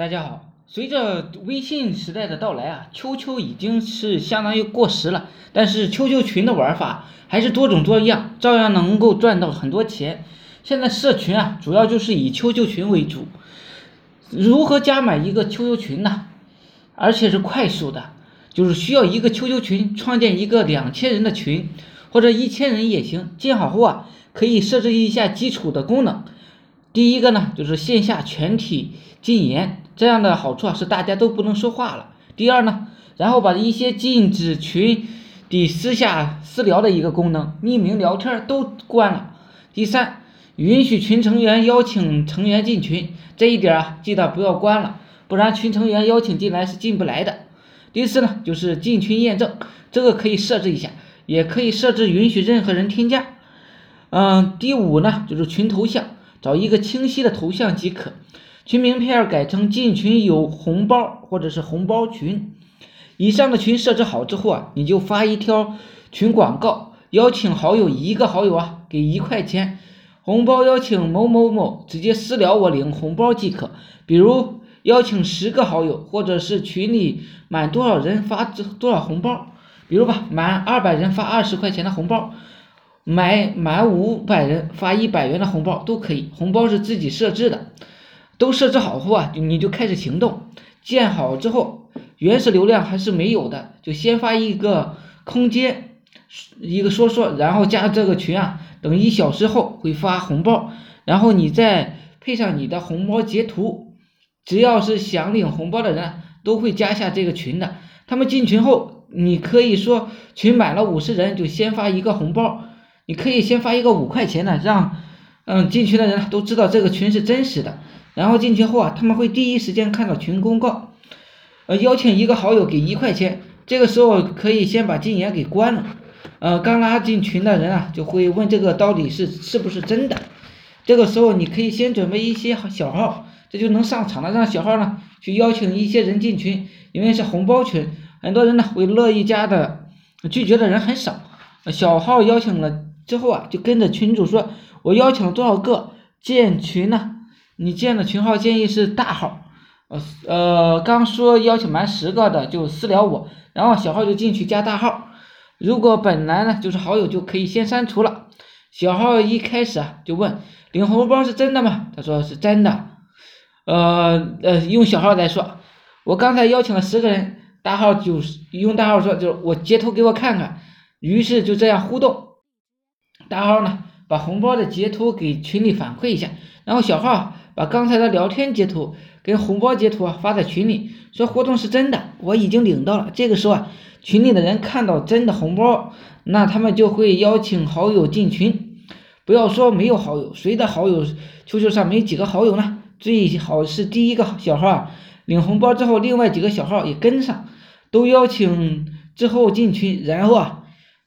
大家好，随着微信时代的到来啊，QQ 已经是相当于过时了。但是 QQ 群的玩法还是多种多样，照样能够赚到很多钱。现在社群啊，主要就是以 QQ 群为主。如何加满一个 QQ 群呢？而且是快速的，就是需要一个 QQ 群创建一个两千人的群，或者一千人也行。建好后啊，可以设置一下基础的功能。第一个呢，就是线下全体禁言，这样的好处啊是大家都不能说话了。第二呢，然后把一些禁止群的私下私聊的一个功能，匿名聊天都关了。第三，允许群成员邀请成员进群，这一点啊记得不要关了，不然群成员邀请进来是进不来的。第四呢，就是进群验证，这个可以设置一下，也可以设置允许任何人添加。嗯，第五呢，就是群头像。找一个清晰的头像即可，群名片改成进群有红包或者是红包群。以上的群设置好之后啊，你就发一条群广告，邀请好友一个好友啊给一块钱红包，邀请某某某直接私聊我领红包即可。比如邀请十个好友，或者是群里满多少人发多少红包。比如吧，满二百人发二十块钱的红包。买满五百人发一百元的红包都可以，红包是自己设置的，都设置好后啊，你就开始行动。建好之后，原始流量还是没有的，就先发一个空间，一个说说，然后加这个群啊，等一小时后会发红包，然后你再配上你的红包截图，只要是想领红包的人都会加下这个群的。他们进群后，你可以说群满了五十人就先发一个红包。你可以先发一个五块钱的，让嗯进群的人都知道这个群是真实的。然后进去后啊，他们会第一时间看到群公告，呃邀请一个好友给一块钱。这个时候可以先把禁言给关了。呃，刚拉进群的人啊，就会问这个到底是是不是真的。这个时候你可以先准备一些小号，这就能上场了。让小号呢去邀请一些人进群，因为是红包群，很多人呢会乐意加的，拒绝的人很少。小号邀请了。之后啊，就跟着群主说，我邀请了多少个建群呢？你建的群号建议是大号，呃呃，刚说邀请满十个的就私聊我，然后小号就进去加大号。如果本来呢就是好友，就可以先删除了。小号一开始啊就问领红包是真的吗？他说是真的。呃呃，用小号来说，我刚才邀请了十个人，大号就是用大号说就是我截图给我看看，于是就这样互动。大号呢，把红包的截图给群里反馈一下，然后小号把刚才的聊天截图跟红包截图啊发在群里，说活动是真的，我已经领到了。这个时候啊，群里的人看到真的红包，那他们就会邀请好友进群。不要说没有好友，谁的好友 QQ 上没几个好友呢？最好是第一个小号啊领红包之后，另外几个小号也跟上，都邀请之后进群，然后啊。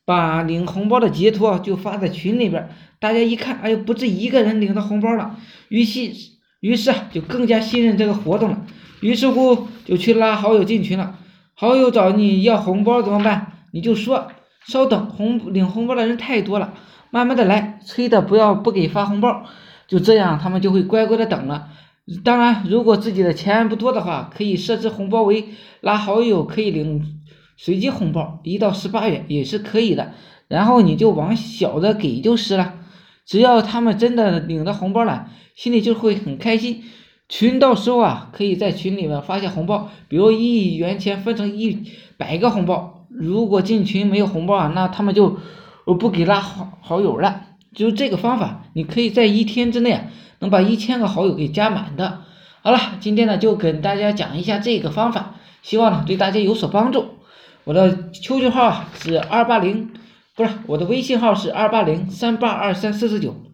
把领红包的截图，就发在群里边，大家一看，哎呦，不止一个人领到红包了，于是，于是啊，就更加信任这个活动了，于是乎就去拉好友进群了。好友找你要红包怎么办？你就说，稍等，红领红包的人太多了，慢慢的来，催的不要不给发红包，就这样他们就会乖乖的等了。当然，如果自己的钱不多的话，可以设置红包为拉好友可以领。随机红包一到十八元也是可以的，然后你就往小的给就是了。只要他们真的领到红包了，心里就会很开心。群到时候啊，可以在群里面发下红包，比如一元钱分成一百个红包。如果进群没有红包啊，那他们就不给拉好好友了。就这个方法，你可以在一天之内啊能把一千个好友给加满的。好了，今天呢就跟大家讲一下这个方法，希望呢对大家有所帮助。我的 QQ 号是二八零，不是我的微信号是二八零三八二三四四九。